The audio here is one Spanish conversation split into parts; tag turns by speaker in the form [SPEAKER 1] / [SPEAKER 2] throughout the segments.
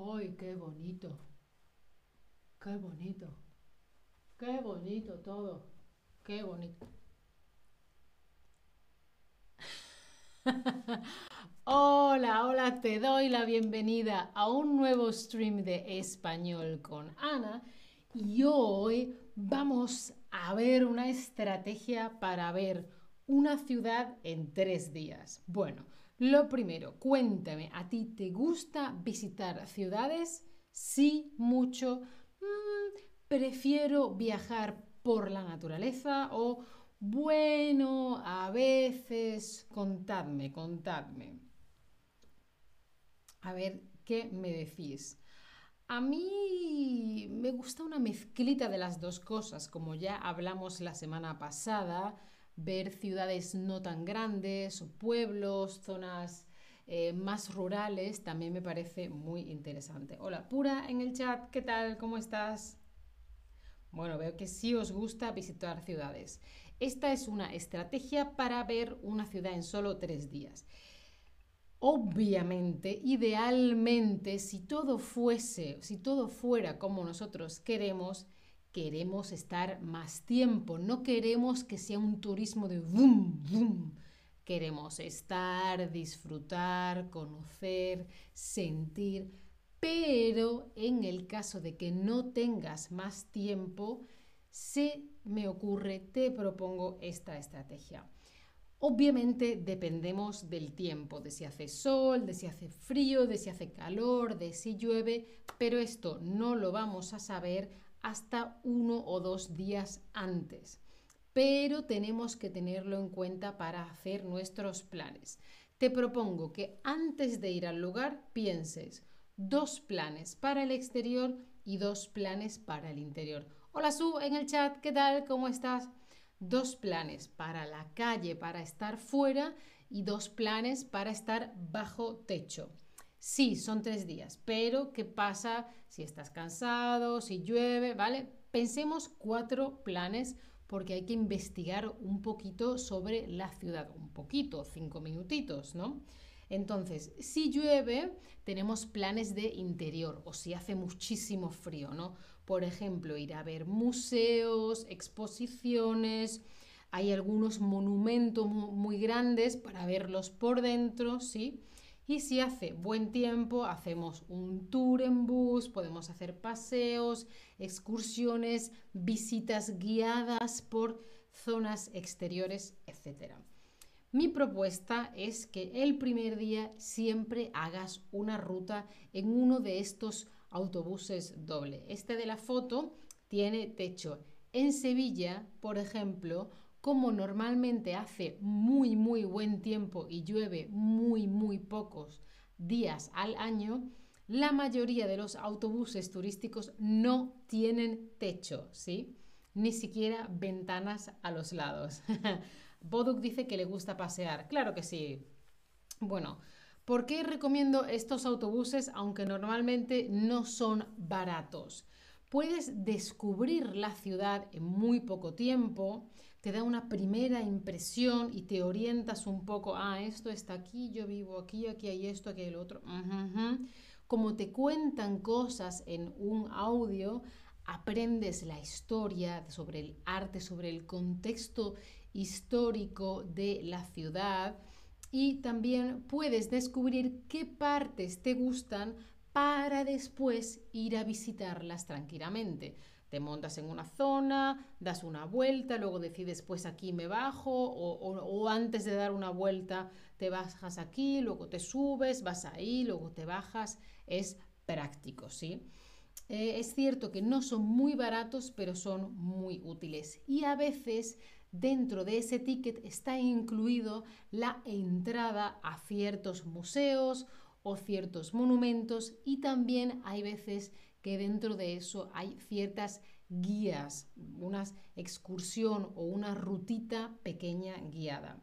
[SPEAKER 1] ¡Ay, qué bonito! ¡Qué bonito! ¡Qué bonito todo! ¡Qué bonito! hola, hola, te doy la bienvenida a un nuevo stream de español con Ana y hoy vamos a ver una estrategia para ver una ciudad en tres días. Bueno, lo primero, cuéntame, ¿a ti te gusta visitar ciudades? Sí, mucho. Mm, prefiero viajar por la naturaleza o bueno, a veces, contadme, contadme. A ver, ¿qué me decís? A mí me gusta una mezclita de las dos cosas, como ya hablamos la semana pasada ver ciudades no tan grandes, pueblos, zonas eh, más rurales, también me parece muy interesante. Hola, Pura en el chat, ¿qué tal? ¿Cómo estás? Bueno, veo que sí os gusta visitar ciudades. Esta es una estrategia para ver una ciudad en solo tres días. Obviamente, idealmente, si todo fuese, si todo fuera como nosotros queremos, queremos estar más tiempo, no queremos que sea un turismo de boom, boom. Queremos estar, disfrutar, conocer, sentir, pero en el caso de que no tengas más tiempo, se me ocurre, te propongo esta estrategia. Obviamente dependemos del tiempo, de si hace sol, de si hace frío, de si hace calor, de si llueve, pero esto no lo vamos a saber hasta uno o dos días antes. Pero tenemos que tenerlo en cuenta para hacer nuestros planes. Te propongo que antes de ir al lugar pienses dos planes para el exterior y dos planes para el interior. Hola Su en el chat, ¿qué tal? ¿Cómo estás? Dos planes para la calle, para estar fuera y dos planes para estar bajo techo. Sí, son tres días, pero ¿qué pasa si estás cansado, si llueve, ¿vale? Pensemos cuatro planes porque hay que investigar un poquito sobre la ciudad, un poquito, cinco minutitos, ¿no? Entonces, si llueve, tenemos planes de interior o si hace muchísimo frío, ¿no? Por ejemplo, ir a ver museos, exposiciones, hay algunos monumentos muy grandes para verlos por dentro, ¿sí? Y si hace buen tiempo, hacemos un tour en bus, podemos hacer paseos, excursiones, visitas guiadas por zonas exteriores, etc. Mi propuesta es que el primer día siempre hagas una ruta en uno de estos autobuses doble. Este de la foto tiene techo. En Sevilla, por ejemplo, como normalmente hace muy, muy buen tiempo y llueve muy, muy pocos días al año, la mayoría de los autobuses turísticos no tienen techo, ¿sí? Ni siquiera ventanas a los lados. Boduk dice que le gusta pasear. Claro que sí. Bueno, ¿por qué recomiendo estos autobuses aunque normalmente no son baratos? Puedes descubrir la ciudad en muy poco tiempo te da una primera impresión y te orientas un poco, ah, esto está aquí, yo vivo aquí, aquí hay esto, aquí hay el otro. Como te cuentan cosas en un audio, aprendes la historia sobre el arte, sobre el contexto histórico de la ciudad y también puedes descubrir qué partes te gustan para después ir a visitarlas tranquilamente. Te montas en una zona, das una vuelta, luego decides pues aquí me bajo o, antes de dar una vuelta te bajas aquí, luego te subes, vas ahí, luego te bajas. Es práctico, ¿sí? Eh, es cierto que no son muy baratos, pero son muy útiles. Y a veces dentro de ese ticket está incluido la entrada a ciertos museos o ciertos monumentos y también hay veces que dentro de eso hay ciertas guías, una excursión o una rutita pequeña guiada.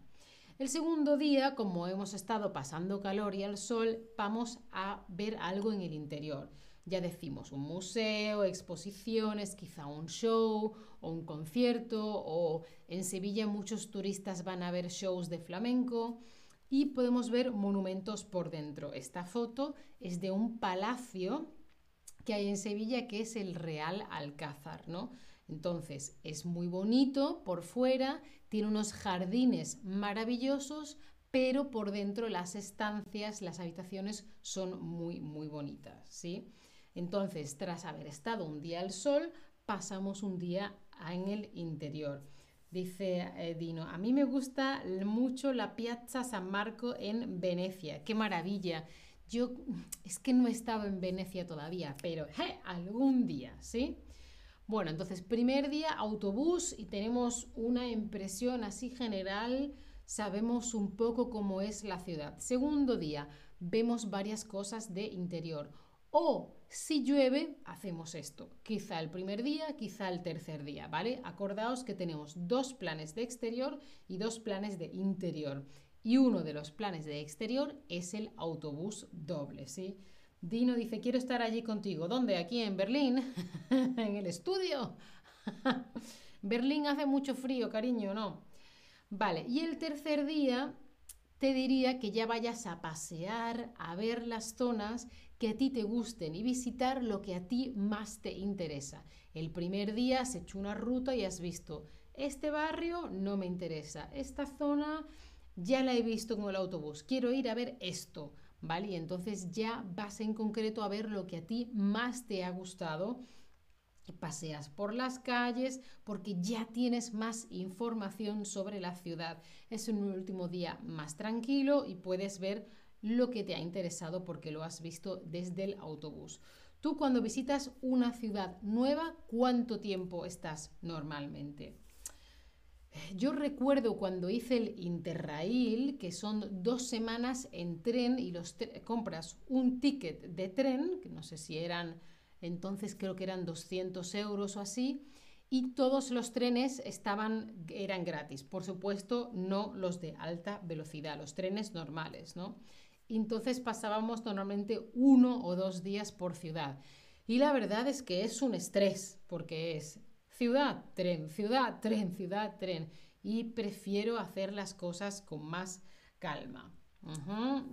[SPEAKER 1] El segundo día, como hemos estado pasando calor y al sol, vamos a ver algo en el interior. Ya decimos un museo, exposiciones, quizá un show o un concierto, o en Sevilla muchos turistas van a ver shows de flamenco. Y podemos ver monumentos por dentro. Esta foto es de un palacio que hay en Sevilla que es el Real Alcázar, ¿no? Entonces, es muy bonito por fuera, tiene unos jardines maravillosos, pero por dentro las estancias, las habitaciones son muy, muy bonitas, ¿sí? Entonces, tras haber estado un día al sol, pasamos un día en el interior. Dice eh, Dino, a mí me gusta mucho la Piazza San Marco en Venecia. ¡Qué maravilla! Yo es que no he estado en Venecia todavía, pero algún día, ¿sí? Bueno, entonces primer día autobús y tenemos una impresión así general, sabemos un poco cómo es la ciudad. Segundo día, vemos varias cosas de interior. O si llueve, hacemos esto. Quizá el primer día, quizá el tercer día, ¿vale? Acordaos que tenemos dos planes de exterior y dos planes de interior. Y uno de los planes de exterior es el autobús doble, ¿sí? Dino dice, quiero estar allí contigo. ¿Dónde? Aquí en Berlín, en el estudio. Berlín hace mucho frío, cariño, ¿no? Vale, y el tercer día te diría que ya vayas a pasear, a ver las zonas que a ti te gusten y visitar lo que a ti más te interesa. El primer día has hecho una ruta y has visto, este barrio no me interesa, esta zona ya la he visto con el autobús, quiero ir a ver esto. ¿vale? Y entonces ya vas en concreto a ver lo que a ti más te ha gustado. Paseas por las calles porque ya tienes más información sobre la ciudad. Es un último día más tranquilo y puedes ver lo que te ha interesado porque lo has visto desde el autobús. Tú cuando visitas una ciudad nueva, ¿cuánto tiempo estás normalmente? Yo recuerdo cuando hice el Interrail, que son dos semanas en tren y los compras un ticket de tren, que no sé si eran, entonces creo que eran 200 euros o así, y todos los trenes estaban, eran gratis. Por supuesto, no los de alta velocidad, los trenes normales, ¿no? Entonces pasábamos normalmente uno o dos días por ciudad. Y la verdad es que es un estrés, porque es ciudad, tren, ciudad, tren, ciudad, tren. Y prefiero hacer las cosas con más calma.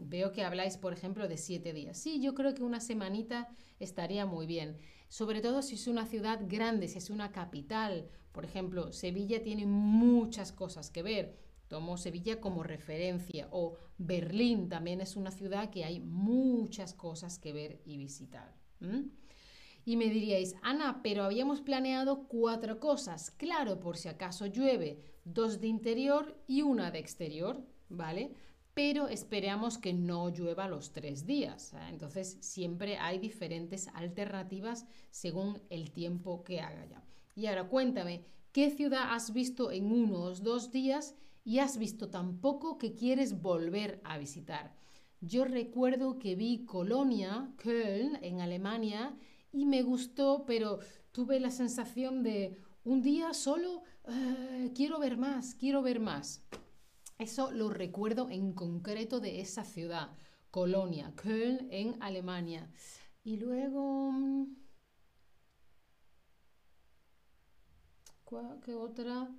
[SPEAKER 1] Veo que habláis, por ejemplo, de siete días. Sí, yo creo que una semanita estaría muy bien. Sobre todo si es una ciudad grande, si es una capital. Por ejemplo, Sevilla tiene muchas cosas que ver. Tomo Sevilla como referencia. O Berlín también es una ciudad que hay muchas cosas que ver y visitar. Y me diríais, Ana, pero habíamos planeado cuatro cosas. Claro, por si acaso llueve, dos de interior y una de exterior, ¿vale? Pero esperamos que no llueva los tres días. ¿eh? Entonces, siempre hay diferentes alternativas según el tiempo que haga ya. Y ahora cuéntame, ¿qué ciudad has visto en unos dos días y has visto tan poco que quieres volver a visitar? Yo recuerdo que vi Colonia, Köln, en Alemania, y me gustó, pero tuve la sensación de un día solo eh, quiero ver más, quiero ver más. Eso lo recuerdo en concreto de esa ciudad, Colonia, Köln, en Alemania. Y luego... Mm, ¿Qué otra?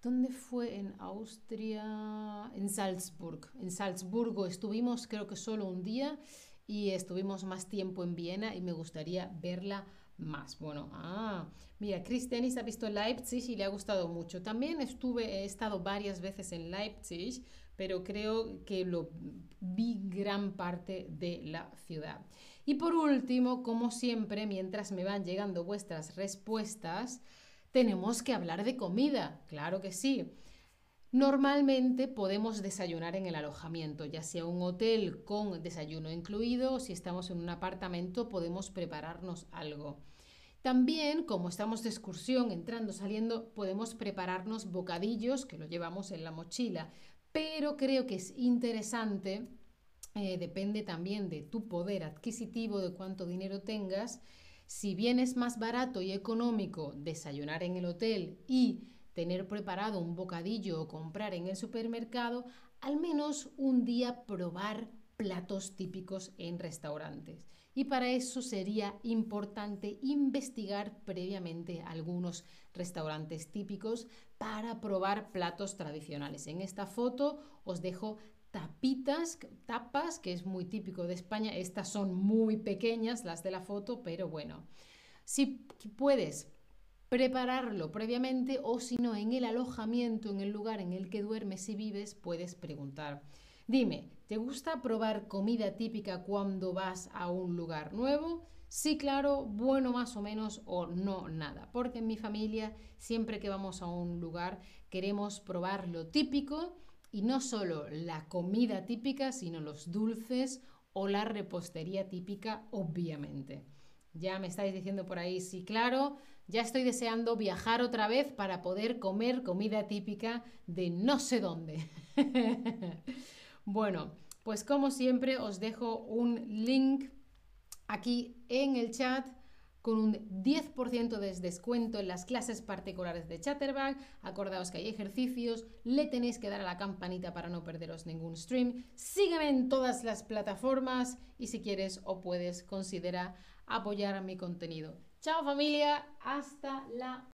[SPEAKER 1] ¿Dónde fue? En Austria, en Salzburg. En Salzburgo estuvimos creo que solo un día y estuvimos más tiempo en Viena y me gustaría verla más. Bueno, ah, mira, Chris Dennis ha visto Leipzig y le ha gustado mucho. También estuve, he estado varias veces en Leipzig, pero creo que lo vi gran parte de la ciudad. Y por último, como siempre, mientras me van llegando vuestras respuestas, tenemos que hablar de comida, claro que sí. Normalmente podemos desayunar en el alojamiento, ya sea un hotel con desayuno incluido o si estamos en un apartamento podemos prepararnos algo. También, como estamos de excursión, entrando, saliendo, podemos prepararnos bocadillos que lo llevamos en la mochila. Pero creo que es interesante, eh, depende también de tu poder adquisitivo, de cuánto dinero tengas. Si bien es más barato y económico desayunar en el hotel y tener preparado un bocadillo o comprar en el supermercado, al menos un día probar platos típicos en restaurantes. Y para eso sería importante investigar previamente algunos restaurantes típicos para probar platos tradicionales. En esta foto os dejo tapitas, tapas, que es muy típico de España. Estas son muy pequeñas, las de la foto, pero bueno. Si puedes prepararlo previamente o si no, en el alojamiento, en el lugar en el que duermes y vives, puedes preguntar. Dime, ¿te gusta probar comida típica cuando vas a un lugar nuevo? Sí, claro, bueno más o menos o no nada, porque en mi familia siempre que vamos a un lugar queremos probar lo típico y no solo la comida típica, sino los dulces o la repostería típica, obviamente. Ya me estáis diciendo por ahí, sí, claro, ya estoy deseando viajar otra vez para poder comer comida típica de no sé dónde. bueno, pues como siempre os dejo un link aquí en el chat con un 10% de descuento en las clases particulares de Chatterbag. Acordaos que hay ejercicios, le tenéis que dar a la campanita para no perderos ningún stream. Sígueme en todas las plataformas y si quieres o puedes, considera apoyar mi contenido. Chao familia, hasta la